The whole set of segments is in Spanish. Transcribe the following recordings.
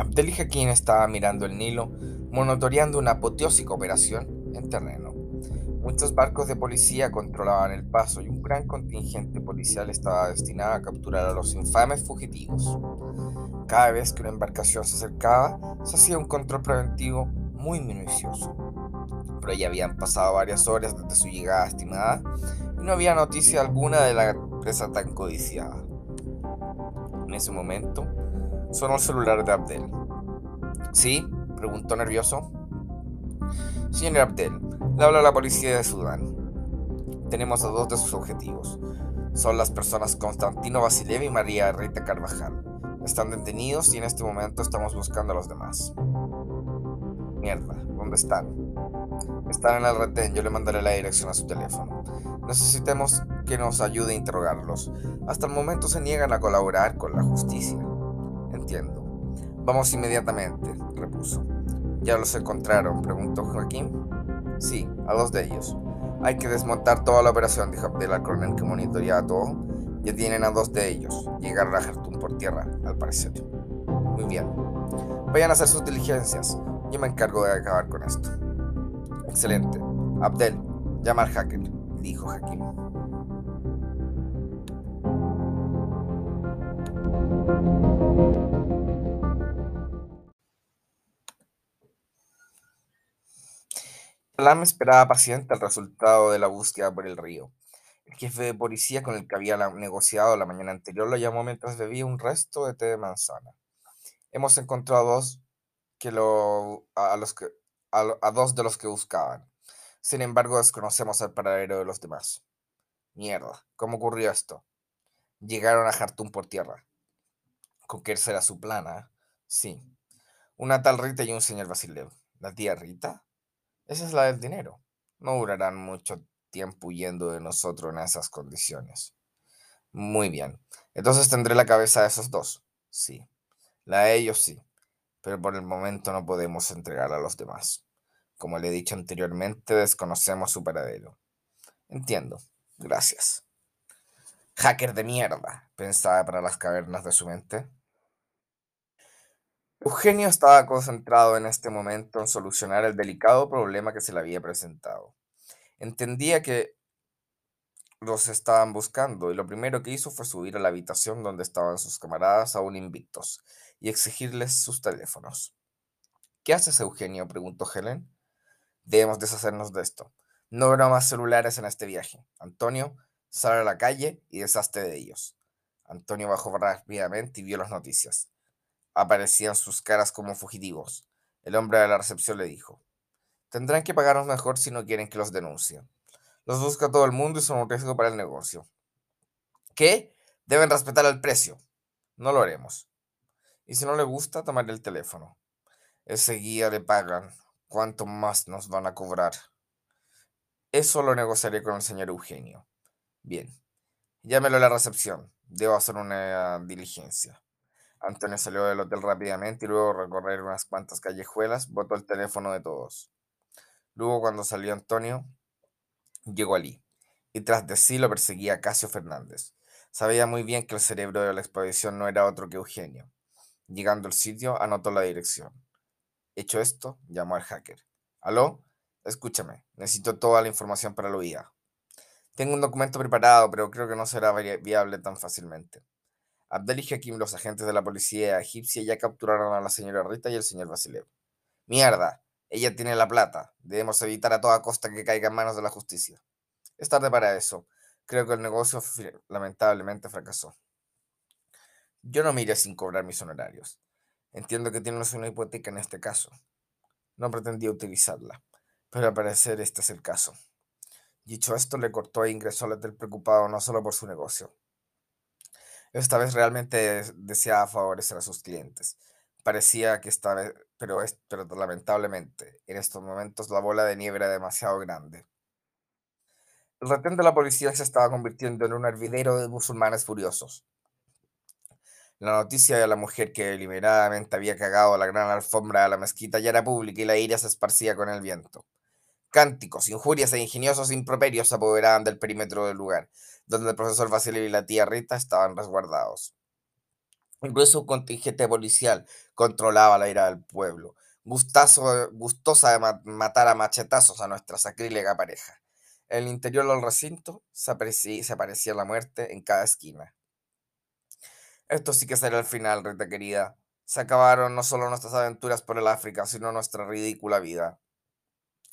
Abdel Hakim estaba mirando el Nilo, monitoreando una apoteósica operación en terreno. Muchos barcos de policía controlaban el paso y un gran contingente policial estaba destinado a capturar a los infames fugitivos. Cada vez que una embarcación se acercaba, se hacía un control preventivo muy minucioso. Pero ya habían pasado varias horas desde su llegada estimada y no había noticia alguna de la presa tan codiciada. En ese momento, sonó el celular de Abdel. ¿Sí? preguntó nervioso. Señor Abdel, le habla la policía de Sudán. Tenemos a dos de sus objetivos. Son las personas Constantino Vasiliev y María Rita Carvajal. Están detenidos y en este momento estamos buscando a los demás. Mierda, ¿dónde están? Están en el retén, yo le mandaré la dirección a su teléfono. Necesitemos que nos ayude a interrogarlos. Hasta el momento se niegan a colaborar con la justicia. Entiendo. Vamos inmediatamente, repuso. ¿Ya los encontraron? preguntó Joaquín. Sí, a dos de ellos. Hay que desmontar toda la operación, dijo Abdel al coronel que monitoreaba todo. Ya tienen a dos de ellos. Llegaron a Jartum por tierra, al parecer. Muy bien. Vayan a hacer sus diligencias. Yo me encargo de acabar con esto. Excelente. Abdel, llama al hacker, dijo Hakim. Salam esperaba paciente el resultado de la búsqueda por el río. El jefe de policía con el que había negociado la mañana anterior lo llamó mientras bebía un resto de té de manzana. Hemos encontrado dos que lo, a, los que, a, dos de los que buscaban. Sin embargo, desconocemos el paradero de los demás. Mierda, ¿cómo ocurrió esto? Llegaron a Jartum por tierra. ¿Con qué será su plana? Sí. Una tal Rita y un señor Basilev. ¿La tía Rita? Esa es la del dinero. No durarán mucho tiempo huyendo de nosotros en esas condiciones. Muy bien. Entonces tendré la cabeza de esos dos. Sí. La de ellos sí. Pero por el momento no podemos entregar a los demás. Como le he dicho anteriormente, desconocemos su paradero. Entiendo. Gracias. Hacker de mierda, pensaba para las cavernas de su mente. Eugenio estaba concentrado en este momento en solucionar el delicado problema que se le había presentado. Entendía que los estaban buscando y lo primero que hizo fue subir a la habitación donde estaban sus camaradas aún invictos y exigirles sus teléfonos. ¿Qué haces, Eugenio? preguntó Helen. Debemos deshacernos de esto. No habrá más celulares en este viaje. Antonio, sal a la calle y deshazte de ellos. Antonio bajó rápidamente y vio las noticias aparecían sus caras como fugitivos. El hombre de la recepción le dijo, tendrán que pagarnos mejor si no quieren que los denuncien. Los busca todo el mundo y son un riesgo para el negocio. ¿Qué? Deben respetar el precio. No lo haremos. Y si no le gusta, tomaré el teléfono. Ese guía le pagan. ¿Cuánto más nos van a cobrar? Eso lo negociaré con el señor Eugenio. Bien. Llámelo a la recepción. Debo hacer una diligencia. Antonio salió del hotel rápidamente y luego recorrer unas cuantas callejuelas, botó el teléfono de todos. Luego, cuando salió Antonio, llegó allí, y tras de sí lo perseguía Casio Fernández. Sabía muy bien que el cerebro de la expedición no era otro que Eugenio. Llegando al sitio, anotó la dirección. Hecho esto, llamó al hacker. ¿Aló? Escúchame, necesito toda la información para lo IA. Tengo un documento preparado, pero creo que no será viable tan fácilmente. Abdel y Hakim, los agentes de la policía egipcia, ya capturaron a la señora Rita y el señor Basilev. Mierda, ella tiene la plata. Debemos evitar a toda costa que caiga en manos de la justicia. Es tarde para eso. Creo que el negocio lamentablemente fracasó. Yo no me sin cobrar mis honorarios. Entiendo que tienes una hipoteca en este caso. No pretendía utilizarla, pero al parecer este es el caso. Dicho esto, le cortó e ingresó al hotel preocupado no solo por su negocio, esta vez realmente deseaba favorecer a sus clientes. Parecía que esta vez, pero, es, pero lamentablemente, en estos momentos la bola de nieve era demasiado grande. El retén de la policía se estaba convirtiendo en un hervidero de musulmanes furiosos. La noticia de la mujer que deliberadamente había cagado la gran alfombra de la mezquita ya era pública y la ira se esparcía con el viento. Cánticos, injurias e ingeniosos improperios se apoderaban del perímetro del lugar, donde el profesor Basilio y la tía Rita estaban resguardados. Incluso un contingente policial controlaba la ira del pueblo, gustazo- gustosa de ma- matar a machetazos a nuestra sacrílega pareja. En el interior del recinto se aparecía, se aparecía la muerte en cada esquina. Esto sí que será el final, Rita querida. Se acabaron no solo nuestras aventuras por el África, sino nuestra ridícula vida.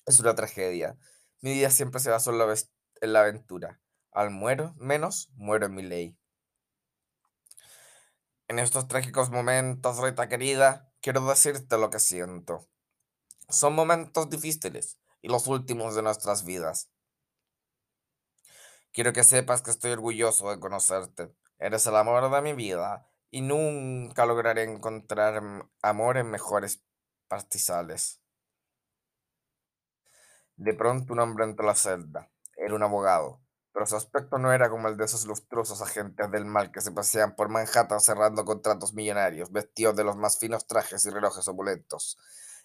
Es una tragedia. Mi vida siempre se basó en la, aventura. Al muero, menos, muero en mi ley. En estos trágicos momentos, Rita querida, quiero decirte lo que siento. Son momentos difíciles y los últimos de nuestras vidas. Quiero que sepas que estoy orgulloso de conocerte. Eres el amor de mi vida y nunca lograré encontrar amor en mejores pastizales. De pronto un hombre entró a la celda. Era un abogado, pero su aspecto no era como el de esos lustrosos agentes del mal que se pasean por Manhattan cerrando contratos millonarios, vestidos de los más finos trajes y relojes opulentos.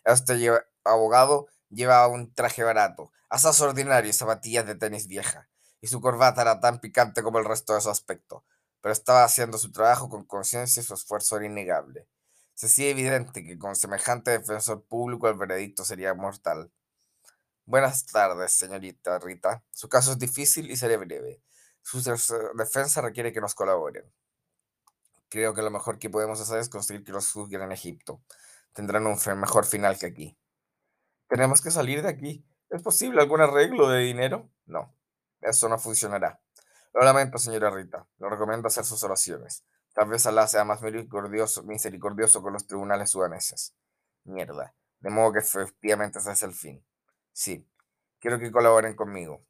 Este abogado llevaba un traje barato, asaz ordinario y zapatillas de tenis vieja, y su corbata era tan picante como el resto de su aspecto, pero estaba haciendo su trabajo con conciencia y su esfuerzo era innegable. Se hacía evidente que con semejante defensor público el veredicto sería mortal. Buenas tardes, señorita Rita. Su caso es difícil y seré breve. Su defensa requiere que nos colaboren. Creo que lo mejor que podemos hacer es conseguir que los juzguen en Egipto. Tendrán un mejor final que aquí. Tenemos que salir de aquí. ¿Es posible algún arreglo de dinero? No, eso no funcionará. Lo lamento, señora Rita. Lo recomiendo hacer sus oraciones. Tal vez Alá sea más misericordioso, misericordioso con los tribunales sudaneses. Mierda. De modo que efectivamente ese es el fin. Sí, quiero que colaboren conmigo.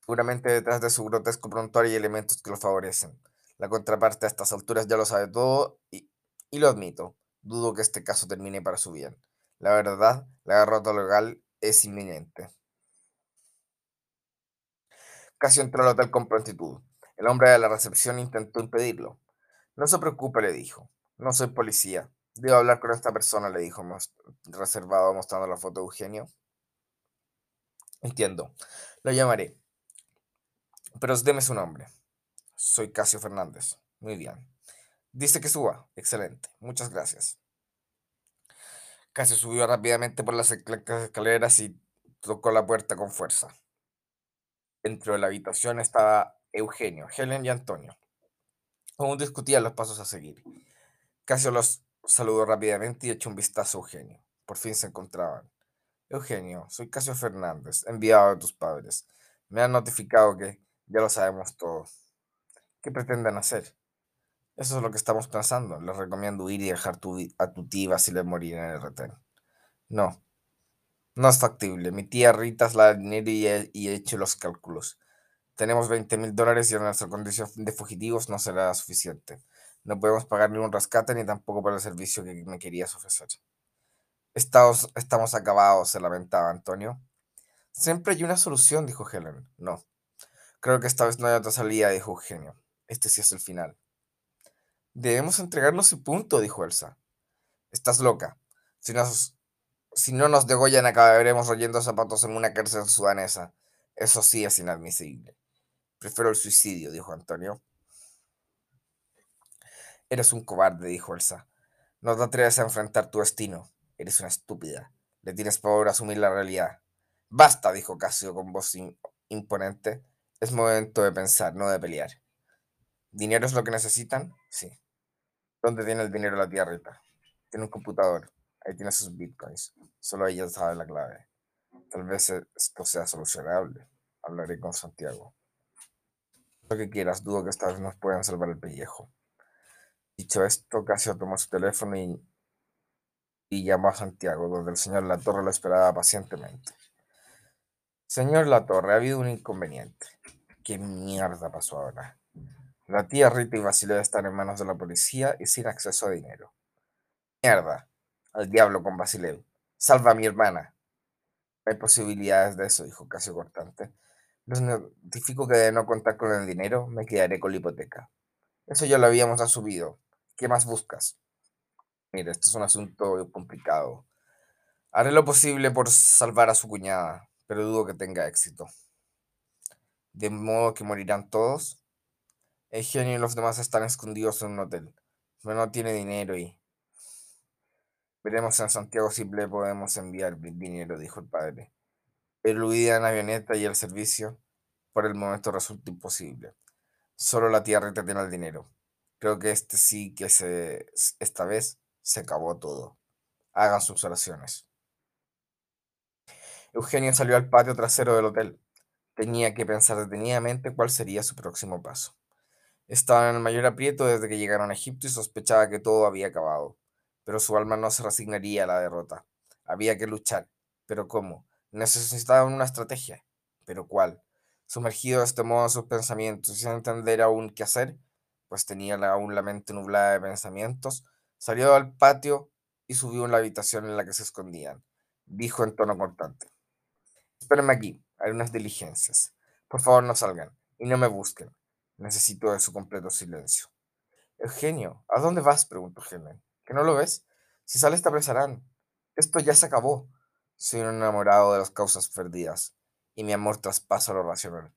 Seguramente detrás de su grotesco prontuario hay elementos que lo favorecen. La contraparte a estas alturas ya lo sabe todo y, y lo admito. Dudo que este caso termine para su bien. La verdad, la derrota legal es inminente. Casi entró al hotel con prontitud. El hombre de la recepción intentó impedirlo. No se preocupe, le dijo. No soy policía. Debo hablar con esta persona, le dijo reservado mostrando la foto de Eugenio. Entiendo. Lo llamaré. Pero deme su nombre. Soy Casio Fernández. Muy bien. Dice que suba. Excelente. Muchas gracias. Casio subió rápidamente por las escal- escaleras y tocó la puerta con fuerza. Dentro de la habitación estaba Eugenio, Helen y Antonio. Aún discutían los pasos a seguir. Casio los saludó rápidamente y echó un vistazo a Eugenio. Por fin se encontraban. Eugenio, soy Casio Fernández, enviado de tus padres. Me han notificado que ya lo sabemos todo. ¿Qué pretenden hacer? Eso es lo que estamos pensando. Les recomiendo huir y dejar tu a tu tía y Basile morir en el retén. No, no es factible. Mi tía Rita es la dinero y he, y he hecho los cálculos. Tenemos 20 mil dólares y en nuestra condición de fugitivos no será suficiente. No podemos pagar ni un rescate ni tampoco por el servicio que me querías ofrecer. Estamos, acabados, se lamentaba Antonio. Siempre hay una solución, dijo Helen. No, creo que esta vez no hay otra salida, dijo Eugenio. Este sí es el final. Debemos entregarnos y punto, dijo Elsa. Estás loca. Si, nos, si no nos degollan, acabaremos royendo zapatos en una cárcel sudanesa. Eso sí es inadmisible. Prefiero el suicidio, dijo Antonio. Eres un cobarde, dijo Elsa. No te atreves a enfrentar tu destino. Eres una estúpida. Le tienes pavor a asumir la realidad. Basta, dijo Casio con voz im- imponente. Es momento de pensar, no de pelear. ¿Dinero es lo que necesitan? Sí. ¿Dónde tiene el dinero la tía? Tiene un computador. Ahí tiene sus bitcoins. Solo ella sabe la clave. Tal vez e- esto sea solucionable. Hablaré con Santiago. Lo que quieras, dudo que esta vez nos puedan salvar el pellejo. Dicho esto, Casio tomó su teléfono y, y llamó a Santiago, donde el señor Latorre lo esperaba pacientemente. Señor Latorre, ha habido un inconveniente. ¿Qué mierda pasó ahora? La tía Rita y Basilea están en manos de la policía y sin acceso a dinero. Mierda. Al diablo con Basileu. Salva a mi hermana. Hay posibilidades de eso, dijo Casio cortante. Les notifico que de no contar con el dinero, me quedaré con la hipoteca. Eso ya lo habíamos asumido. ¿Qué más buscas? Mire, esto es un asunto complicado. Haré lo posible por salvar a su cuñada, pero dudo que tenga éxito. ¿De modo que morirán todos? Eugenio y los demás están escondidos en un hotel, pero no tiene dinero y... Veremos en Santiago si le podemos enviar dinero, dijo el padre. Pero huida en avioneta y el servicio por el momento resulta imposible. Solo la tía Rita tiene el dinero. Creo que este sí que se, esta vez se acabó todo. Hagan sus oraciones. Eugenio salió al patio trasero del hotel. Tenía que pensar detenidamente cuál sería su próximo paso. Estaba en el mayor aprieto desde que llegaron a Egipto y sospechaba que todo había acabado. Pero su alma no se resignaría a la derrota. Había que luchar. ¿Pero cómo? Necesitaban una estrategia. ¿Pero cuál? Sumergido de este modo en sus pensamientos y sin entender aún qué hacer, pues tenía aún la mente nublada de pensamientos, salió al patio y subió en la habitación en la que se escondían. Dijo en tono cortante. Espérenme aquí, hay unas diligencias. Por favor, no salgan y no me busquen. Necesito de su completo silencio. Eugenio, ¿a dónde vas? preguntó Helen. ¿Que no lo ves? Si sales te apresarán. Esto ya se acabó. Soy un enamorado de las causas perdidas, y mi amor traspasa lo racional.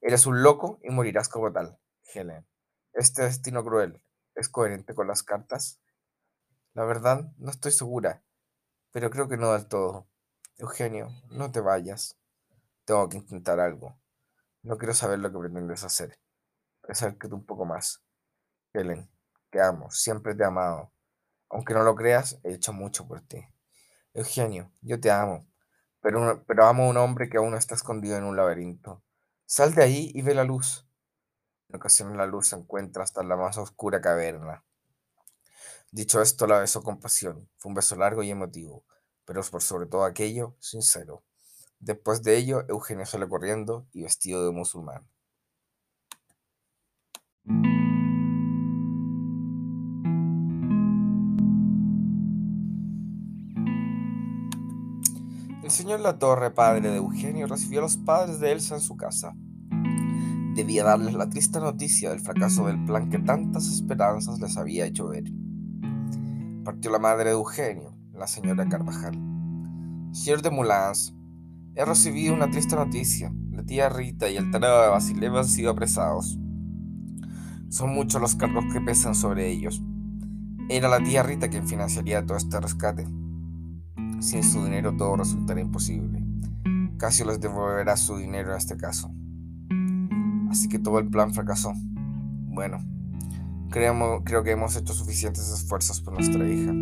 Eres un loco y morirás como tal, Helen. Este destino cruel es coherente con las cartas. La verdad, no estoy segura, pero creo que no del todo. Eugenio, no te vayas. Tengo que intentar algo. No quiero saber lo que pretendes hacer acércate un poco más. Helen, te amo, siempre te he amado. Aunque no lo creas, he hecho mucho por ti. Eugenio, yo te amo, pero, pero amo a un hombre que aún está escondido en un laberinto. Sal de ahí y ve la luz. En ocasiones la luz se encuentra hasta la más oscura caverna. Dicho esto, la besó con pasión. Fue un beso largo y emotivo, pero por sobre todo aquello, sincero. Después de ello, Eugenio sale corriendo y vestido de musulmán. El señor Latorre, padre de Eugenio, recibió a los padres de Elsa en su casa. Debía darles la triste noticia del fracaso del plan que tantas esperanzas les había hecho ver. Partió la madre de Eugenio, la señora Carvajal. Señor de Moulins, he recibido una triste noticia. La tía Rita y el tarado de Basileva han sido apresados. Son muchos los cargos que pesan sobre ellos. Era la tía Rita quien financiaría todo este rescate. Sin su dinero todo resultaría imposible. Casio les devolverá su dinero en este caso. Así que todo el plan fracasó. Bueno, creo, creo que hemos hecho suficientes esfuerzos por nuestra hija.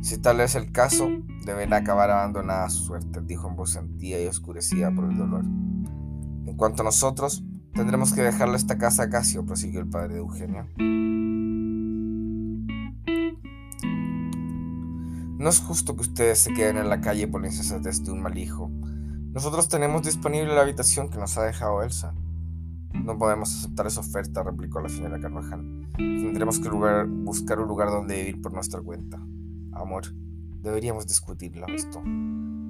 Si tal es el caso, deberá acabar abandonada su suerte, dijo en voz sentida y oscurecida por el dolor. En cuanto a nosotros, tendremos que dejarle esta casa a Casio, prosiguió el padre de Eugenio. No es justo que ustedes se queden en la calle por la insensatez de un mal hijo. Nosotros tenemos disponible la habitación que nos ha dejado Elsa. No podemos aceptar esa oferta, replicó la señora Carvajal. Tendremos que buscar un lugar donde vivir por nuestra cuenta. Amor, deberíamos discutirlo esto.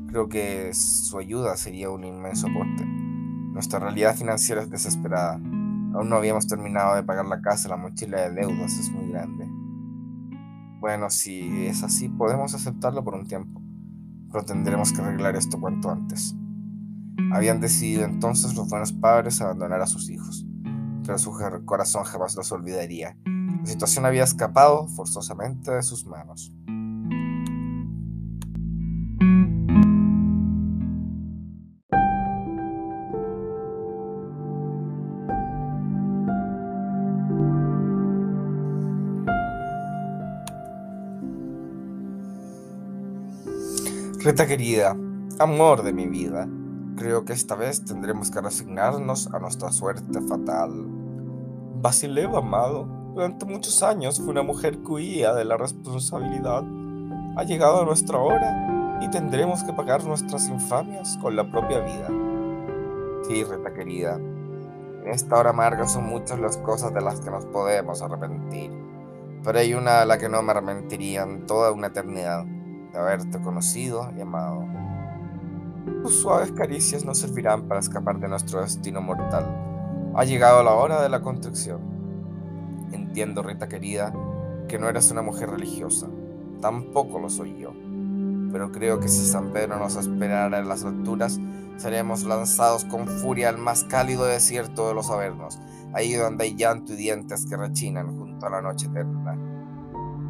Creo que su ayuda sería un inmenso aporte. Nuestra realidad financiera es desesperada. Aún no habíamos terminado de pagar la casa, la mochila de deudas es muy grande. Bueno, si es así, podemos aceptarlo por un tiempo, pero tendremos que arreglar esto cuanto antes. Habían decidido entonces los buenos padres abandonar a sus hijos, pero su corazón jamás los olvidaría. La situación había escapado forzosamente de sus manos. Rita querida, amor de mi vida, creo que esta vez tendremos que resignarnos a nuestra suerte fatal. Basileva, amado, durante muchos años fue una mujer que huía de la responsabilidad. Ha llegado nuestra hora y tendremos que pagar nuestras infamias con la propia vida. Sí, Rita querida, en esta hora amarga son muchas las cosas de las que nos podemos arrepentir, pero hay una de la que no me arrepentiría en toda una eternidad haberte conocido y amado. Tus suaves caricias no servirán para escapar de nuestro destino mortal. Ha llegado la hora de la construcción. Entiendo, Rita querida, que no eres una mujer religiosa. Tampoco lo soy yo. Pero creo que si San Pedro nos esperara en las alturas, seremos lanzados con furia al más cálido desierto de los Avernos, ahí donde hay llanto y dientes que rechinan junto a la noche eterna.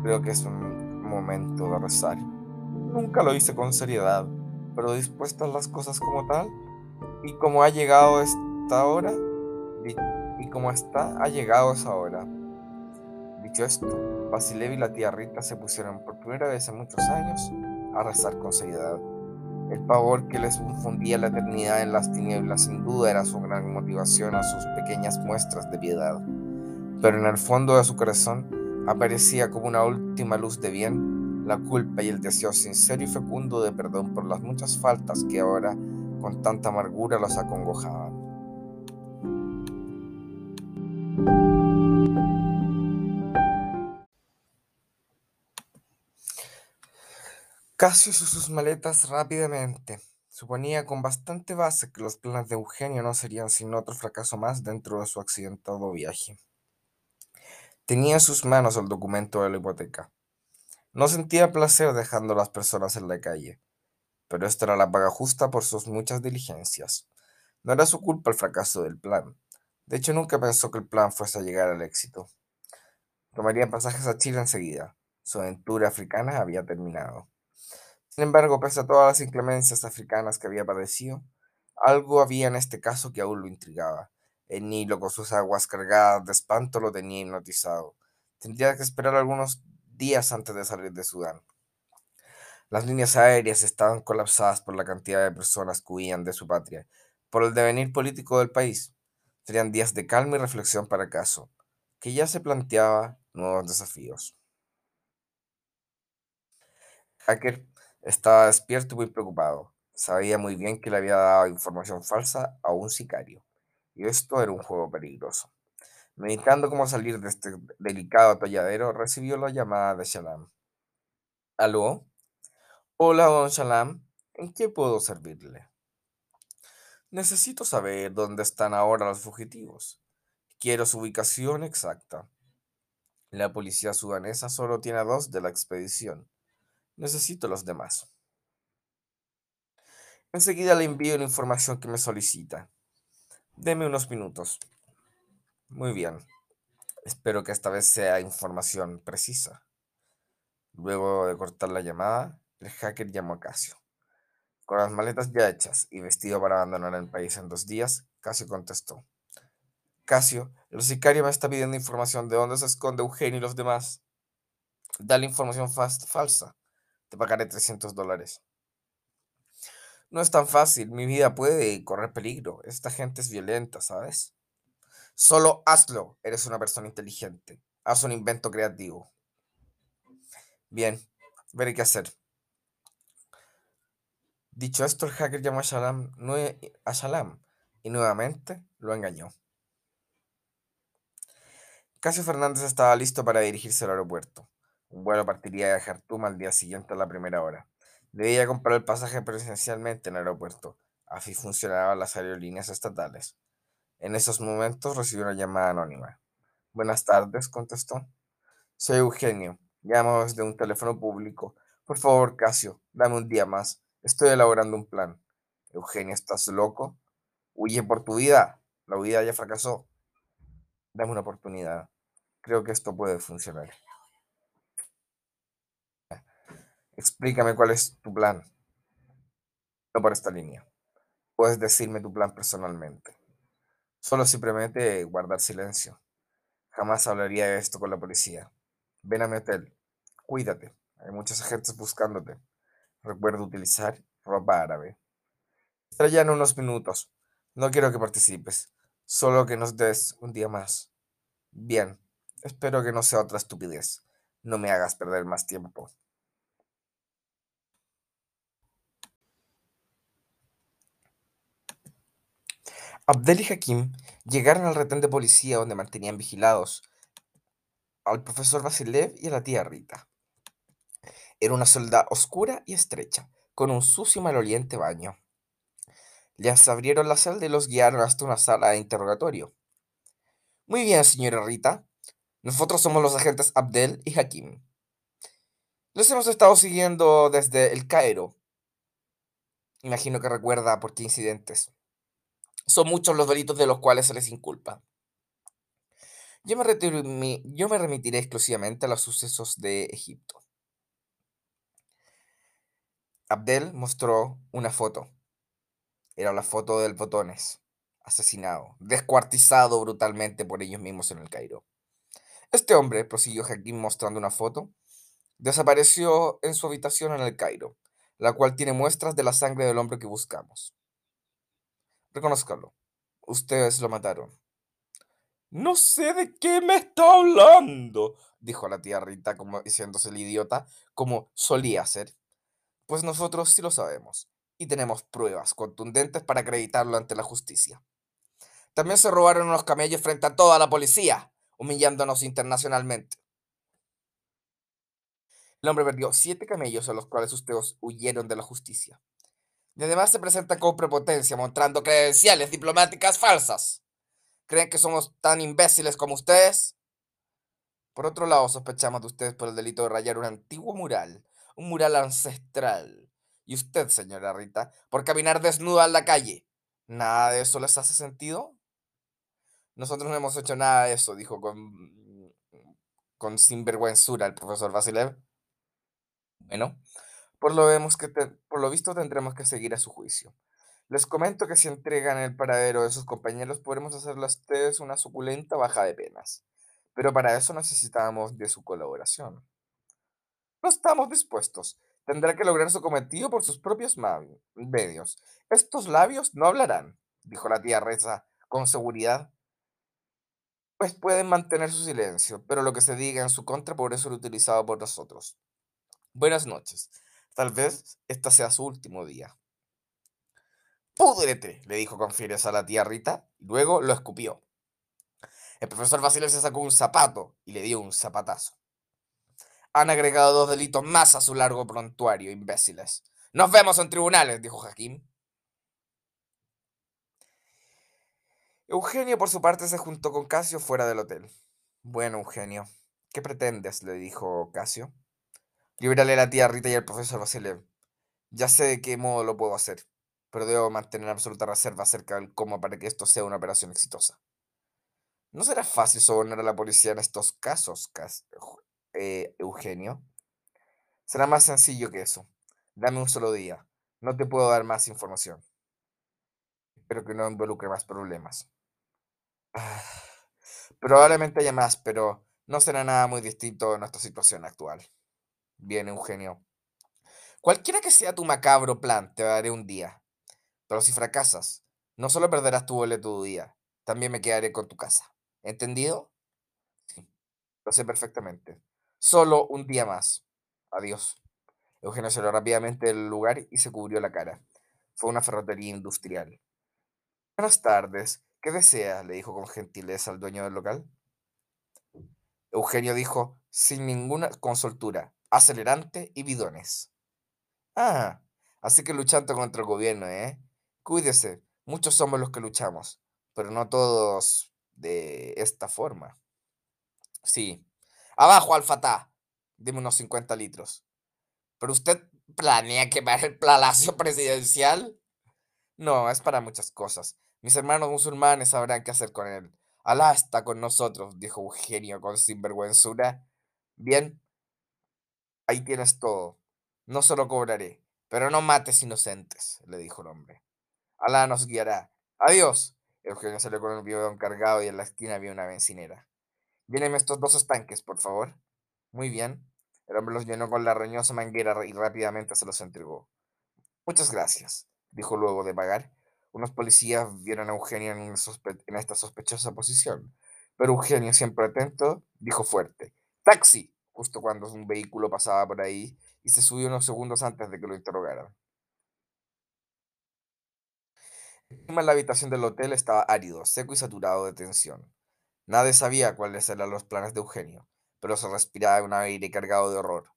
Creo que es un momento de rezar. Nunca lo hice con seriedad, pero dispuestas las cosas como tal, y como ha llegado esta hora, y como está, ha llegado esa hora. Dicho esto, Basilev y la tía Rita se pusieron por primera vez en muchos años a rezar con seriedad. El pavor que les fundía la eternidad en las tinieblas sin duda era su gran motivación a sus pequeñas muestras de piedad. Pero en el fondo de su corazón aparecía como una última luz de bien la culpa y el deseo sincero y fecundo de perdón por las muchas faltas que ahora con tanta amargura los acongojaban. Casio hizo sus maletas rápidamente. Suponía con bastante base que los planes de Eugenio no serían sino otro fracaso más dentro de su accidentado viaje. Tenía en sus manos el documento de la hipoteca. No sentía placer dejando a las personas en la calle, pero esta era la paga justa por sus muchas diligencias. No era su culpa el fracaso del plan. De hecho, nunca pensó que el plan fuese a llegar al éxito. Tomaría pasajes a Chile enseguida. Su aventura africana había terminado. Sin embargo, pese a todas las inclemencias africanas que había padecido, algo había en este caso que aún lo intrigaba. El Nilo, con sus aguas cargadas de espanto, lo tenía hipnotizado. Tendría que esperar algunos días antes de salir de Sudán. Las líneas aéreas estaban colapsadas por la cantidad de personas que huían de su patria, por el devenir político del país. Serían días de calma y reflexión para el caso, que ya se planteaba nuevos desafíos. Hacker estaba despierto y muy preocupado. Sabía muy bien que le había dado información falsa a un sicario, y esto era un juego peligroso. Meditando cómo salir de este delicado atolladero, recibió la llamada de Shalam. ¿Aló? Hola, don Shalam. ¿En qué puedo servirle? Necesito saber dónde están ahora los fugitivos. Quiero su ubicación exacta. La policía sudanesa solo tiene a dos de la expedición. Necesito los demás. Enseguida le envío la información que me solicita. Deme unos minutos. Muy bien. Espero que esta vez sea información precisa. Luego de cortar la llamada, el hacker llamó a Casio. Con las maletas ya hechas y vestido para abandonar el país en dos días, Casio contestó. Casio, el sicario me está pidiendo información de dónde se esconde Eugenio y los demás. Dale información falsa. Te pagaré 300 dólares. No es tan fácil. Mi vida puede correr peligro. Esta gente es violenta, ¿sabes? Solo hazlo. Eres una persona inteligente. Haz un invento creativo. Bien, veré qué hacer. Dicho esto, el hacker llamó a Shalam, a Shalam y nuevamente lo engañó. Casio Fernández estaba listo para dirigirse al aeropuerto. Un vuelo partiría de Jartum al día siguiente a la primera hora. Debía comprar el pasaje presencialmente en el aeropuerto. Así funcionaban las aerolíneas estatales. En esos momentos recibió una llamada anónima. Buenas tardes, contestó. Soy Eugenio. Llamo desde un teléfono público. Por favor, Casio, dame un día más. Estoy elaborando un plan. Eugenio, ¿estás loco? Huye por tu vida. La huida ya fracasó. Dame una oportunidad. Creo que esto puede funcionar. Explícame cuál es tu plan. No por esta línea. Puedes decirme tu plan personalmente. Solo si promete guardar silencio. Jamás hablaría de esto con la policía. Ven a mi hotel. Cuídate. Hay muchos agentes buscándote. Recuerda utilizar ropa árabe. Estaré ya en unos minutos. No quiero que participes. Solo que nos des un día más. Bien. Espero que no sea otra estupidez. No me hagas perder más tiempo. Abdel y Hakim llegaron al retén de policía donde mantenían vigilados al profesor Vasilev y a la tía Rita. Era una celda oscura y estrecha, con un sucio y maloliente baño. Les abrieron la celda y los guiaron hasta una sala de interrogatorio. Muy bien, señora Rita. Nosotros somos los agentes Abdel y Hakim. Los hemos estado siguiendo desde el Cairo. Imagino que recuerda por qué incidentes. Son muchos los delitos de los cuales se les inculpa. Yo me, remitiré exclusivamente a los sucesos de Egipto. Abdel mostró una foto. Era la foto del Botones, asesinado, descuartizado brutalmente por ellos mismos en el Cairo. Este hombre, prosiguió Hakim mostrando una foto, desapareció en su habitación en el Cairo, la cual tiene muestras de la sangre del hombre que buscamos. Reconózcalo. Ustedes lo mataron. No sé de qué me está hablando, dijo la tía Rita, como diciéndose el idiota, como solía hacer. Pues nosotros sí lo sabemos, y tenemos pruebas contundentes para acreditarlo ante la justicia. También se robaron unos camellos frente a toda la policía, humillándonos internacionalmente. El hombre perdió siete camellos a los cuales ustedes huyeron de la justicia. Y además se presentan con prepotencia, mostrando credenciales diplomáticas falsas. ¿Creen que somos tan imbéciles como ustedes? Por otro lado, sospechamos de ustedes por el delito de rayar un antiguo mural, un mural ancestral. Y usted, señora Rita, por caminar desnuda en la calle. ¿Nada de eso les hace sentido? Nosotros no hemos hecho nada de eso, dijo con, con sinvergüenzura el profesor Vasilev. Bueno, por lo, vemos que por lo visto tendremos que seguir a su juicio. Les comento que si entregan el paradero de sus compañeros, podremos hacerle a ustedes una suculenta baja de penas. Pero para eso necesitamos de su colaboración. No estamos dispuestos. Tendrá que lograr su cometido por sus propios medios. Estos labios no hablarán, dijo la tía Reza con seguridad. Pues pueden mantener su silencio, pero lo que se diga en su contra podrá ser utilizado por nosotros. Buenas noches. Tal vez esta sea su último día. ¡Púdrete! le dijo con fiereza a la tía Rita, y luego lo escupió. El profesor Basilio se sacó un zapato y le dio un zapatazo. Han agregado dos delitos más a su largo prontuario, imbéciles. Nos vemos en tribunales, dijo Hakim. Eugenio, por su parte, se juntó con Casio fuera del hotel. Bueno, Eugenio, ¿qué pretendes? le dijo Casio. Libérale a la tía Rita y al profesor Basilio. Ya sé de qué modo lo puedo hacer, pero debo mantener absoluta reserva acerca del cómo para que esto sea una operación exitosa. No será fácil sobornar a la policía en estos casos, eh, Eugenio. Será más sencillo que eso. Dame un solo día. No te puedo dar más información. Espero que no involucre más problemas. Probablemente haya más, pero no será nada muy distinto de nuestra situación actual. Bien, Eugenio. Cualquiera que sea tu macabro plan, te daré un día. Pero si fracasas, no solo perderás tu boleto de día, también me quedaré con tu casa. ¿Entendido? Sí, lo sé perfectamente. Solo un día más. Adiós. Eugenio salió rápidamente del lugar y se cubrió la cara. Fue una ferretería industrial. Buenas tardes. ¿Qué desea? le dijo con gentileza al dueño del local. Eugenio dijo, sin ninguna consultura, acelerante y bidones. Ah, así que luchando contra el gobierno, ¿eh? Cuídese, muchos somos los que luchamos, pero no todos de esta forma. Sí. Abajo, Al-Fatah. Deme unos 50 litros. ¿Pero usted planea quemar el palacio presidencial? No, es para muchas cosas. Mis hermanos musulmanes sabrán qué hacer con él. Alá está con nosotros, dijo Eugenio con sinvergüenzura. Bien, ahí tienes todo. No se lo cobraré, pero no mates inocentes, le dijo el hombre. Alá nos guiará. Adiós. Eugenio salió con el bidón cargado y en la esquina había una bencinera. Lléneme estos dos estanques, por favor. Muy bien. El hombre los llenó con la roñosa manguera y rápidamente se los entregó. Muchas gracias, dijo luego de pagar. Unos policías vieron a Eugenio en, en esta sospechosa posición, pero Eugenio, siempre atento, dijo fuerte, ¡Taxi! Justo cuando un vehículo pasaba por ahí y se subió unos segundos antes de que lo interrogaran. El clima en la habitación del hotel estaba árido, seco y saturado de tensión. Nadie sabía cuáles eran los planes de Eugenio, pero se respiraba un aire cargado de horror.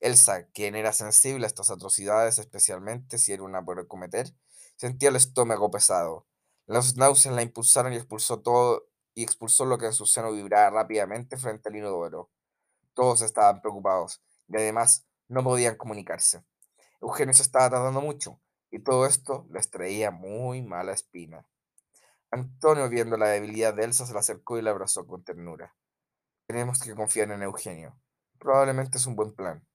Elsa, quien era sensible a estas atrocidades, especialmente si era una por cometer, sentía el estómago pesado. Las náuseas la impulsaron y expulsó todo y expulsó lo que en su seno vibraba rápidamente frente al inodoro. Todos estaban preocupados y además no podían comunicarse. Eugenio se estaba tardando mucho y todo esto les traía muy mala espina. Antonio, viendo la debilidad de Elsa, se la acercó y la abrazó con ternura. Tenemos que confiar en Eugenio. Probablemente es un buen plan.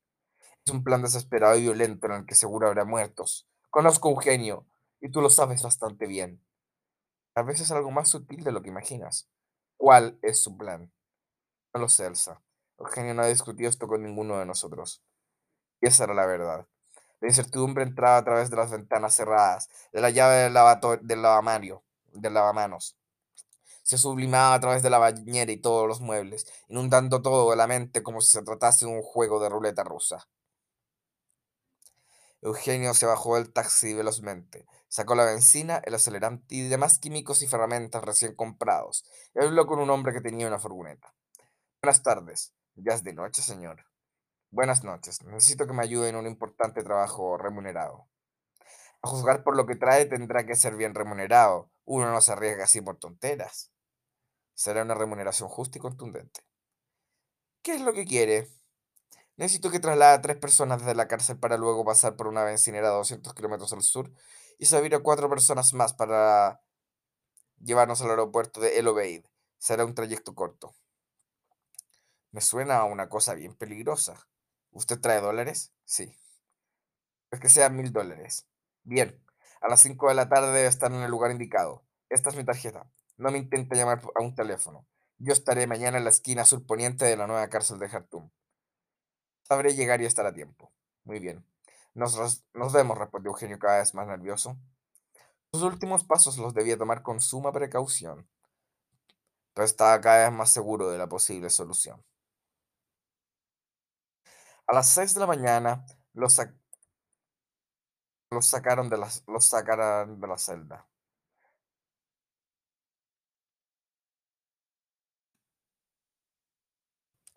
Es un plan desesperado y violento en el que seguro habrá muertos. Conozco a Eugenio, y tú lo sabes bastante bien. A veces algo más sutil de lo que imaginas. ¿Cuál es su plan? No lo sé, Elsa. Eugenio no ha discutido esto con ninguno de nosotros. Y esa era la verdad. La incertidumbre entraba a través de las ventanas cerradas, de la llave del, del lavamario, del lavamanos. Se sublimaba a través de la bañera y todos los muebles, inundando todo la mente como si se tratase de un juego de ruleta rusa. Eugenio se bajó del taxi velozmente, sacó la benzina, el acelerante y demás químicos y ferramentas recién comprados, y habló con un hombre que tenía una furgoneta. Buenas tardes. Ya es de noche, señor. Buenas noches. Necesito que me ayude en un importante trabajo remunerado. A juzgar por lo que trae, tendrá que ser bien remunerado. Uno no se arriesga así por tonteras. Será una remuneración justa y contundente. ¿Qué es lo que quiere? Necesito que traslade a tres personas desde la cárcel para luego pasar por una bencinera a 200 kilómetros al sur y subir a cuatro personas más para llevarnos al aeropuerto de El Obeid. Será un trayecto corto. Me suena a una cosa bien peligrosa. ¿Usted trae dólares? Sí. Pues que sean mil dólares. Bien, a las 5 de la tarde debe estar en el lugar indicado. Esta es mi tarjeta. No me intente llamar a un teléfono. Yo estaré mañana en la esquina surponiente de la nueva cárcel de Jartum. Sabré llegar y estar a tiempo. Muy bien. Nos, nos vemos, respondió Eugenio cada vez más nervioso. Sus últimos pasos los debía tomar con suma precaución, pero estaba cada vez más seguro de la posible solución. A las 6 de la mañana los, sac- los sacaron de la, los sacaron de la celda.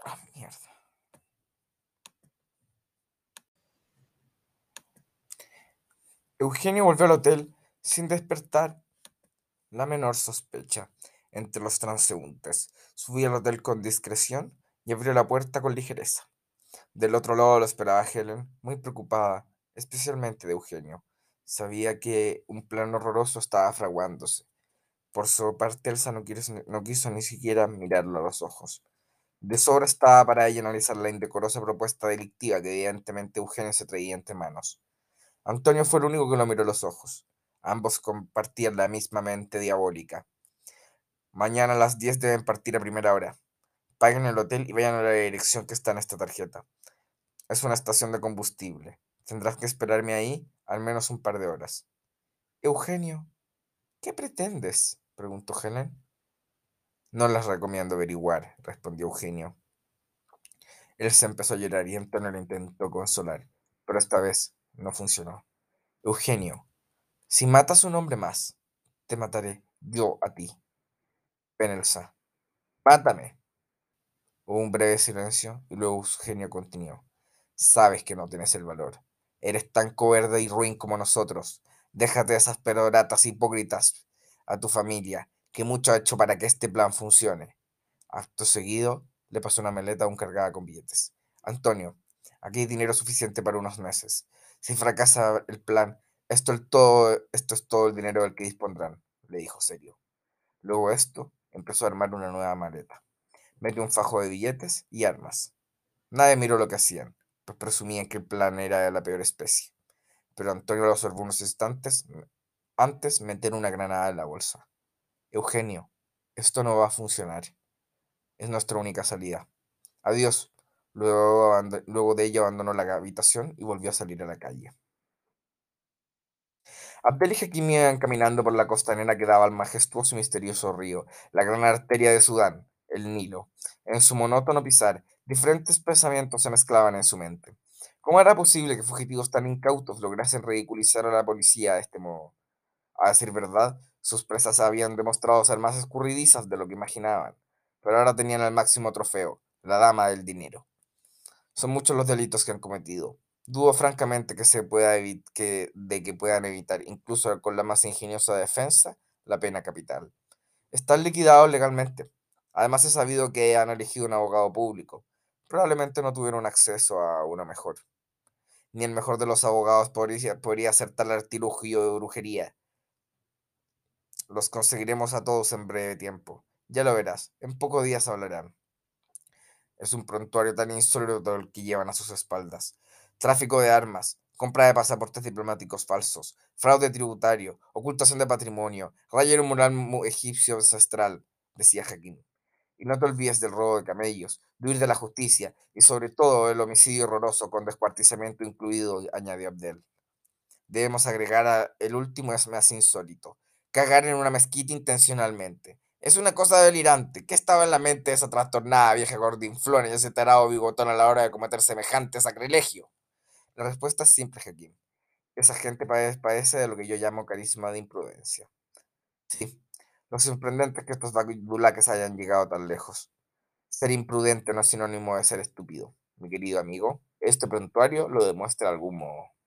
Ah, mierda. Eugenio volvió al hotel sin despertar la menor sospecha entre los transeúntes. Subió al hotel con discreción y abrió la puerta con ligereza. Del otro lado lo esperaba Helen, muy preocupada, especialmente de Eugenio. Sabía que un plan horroroso estaba fraguándose. Por su parte, Elsa no quiso, no quiso ni siquiera mirarlo a los ojos. De sobra estaba para ella analizar la indecorosa propuesta delictiva que evidentemente Eugenio se traía entre manos. Antonio fue el único que lo miró a los ojos. Ambos compartían la misma mente diabólica. Mañana a las 10 deben partir a primera hora. Paguen el hotel y vayan a la dirección que está en esta tarjeta. Es una estación de combustible. Tendrás que esperarme ahí al menos un par de horas. Eugenio, ¿qué pretendes? preguntó Helen. No les recomiendo averiguar, respondió Eugenio. Él se empezó a llorar y Antonio lo intentó consolar, pero esta vez no funcionó. Eugenio, si matas un hombre más, te mataré yo a ti. Ven, Elsa, mátame. Hubo un breve silencio y luego Eugenio continuó. Sabes que no tienes el valor. Eres tan cobarde y ruin como nosotros. Déjate de esas peroratas hipócritas a tu familia, que mucho ha hecho para que este plan funcione. Acto seguido, le pasó una maleta aún cargada con billetes. Antonio, aquí hay dinero suficiente para unos meses. Si fracasa el plan, esto, todo, esto es todo el dinero del que dispondrán, le dijo serio. Luego esto, empezó a armar una nueva maleta. Metió un fajo de billetes y armas. Nadie miró lo que hacían, pues presumían que el plan era de la peor especie. Pero Antonio lo observó unos instantes antes meter una granada en la bolsa. Eugenio, esto no va a funcionar. Es nuestra única salida. Adiós. Luego de ello abandonó la habitación y volvió a salir a la calle. Abdel y Hakim iban caminando por la costanera que daba al majestuoso y misterioso río, la gran arteria de Sudán, el Nilo. En su monótono pisar, diferentes pensamientos se mezclaban en su mente. ¿Cómo era posible que fugitivos tan incautos lograsen ridiculizar a la policía de este modo? A decir verdad, sus presas habían demostrado ser más escurridizas de lo que imaginaban, pero ahora tenían el máximo trofeo, la dama del dinero. Son muchos los delitos que han cometido. Dudo francamente que se pueda que, de que puedan evitar, incluso con la más ingeniosa defensa, la pena capital. Están liquidados legalmente. Además, he sabido que han elegido un abogado público. Probablemente no tuvieron acceso a uno mejor. Ni el mejor de los abogados podría, podría hacer tal artilugio de brujería. Los conseguiremos a todos en breve tiempo. Ya lo verás, en pocos días hablarán. Es un prontuario tan insólito el que llevan a sus espaldas. Tráfico de armas, compra de pasaportes diplomáticos falsos, fraude tributario, ocultación de patrimonio, raya un mural egipcio ancestral, decía Hakim. Y no te olvides del robo de camellos, de huir de la justicia y sobre todo del homicidio horroroso con descuartizamiento incluido, añadió Abdel. Debemos agregar el último es más insólito, cagar en una mezquita intencionalmente. Es una cosa delirante. ¿Qué estaba en la mente de esa trastornada vieja gordinflona y ese tarado bigotón a la hora de cometer semejante sacrilegio? La respuesta es simple, Hakim. Esa gente padece de lo que yo llamo carisma de imprudencia. Sí, lo sorprendente es que estos dulaques hayan llegado tan lejos. Ser imprudente no es sinónimo de ser estúpido. Mi querido amigo, este prontuario lo demuestra de algún modo.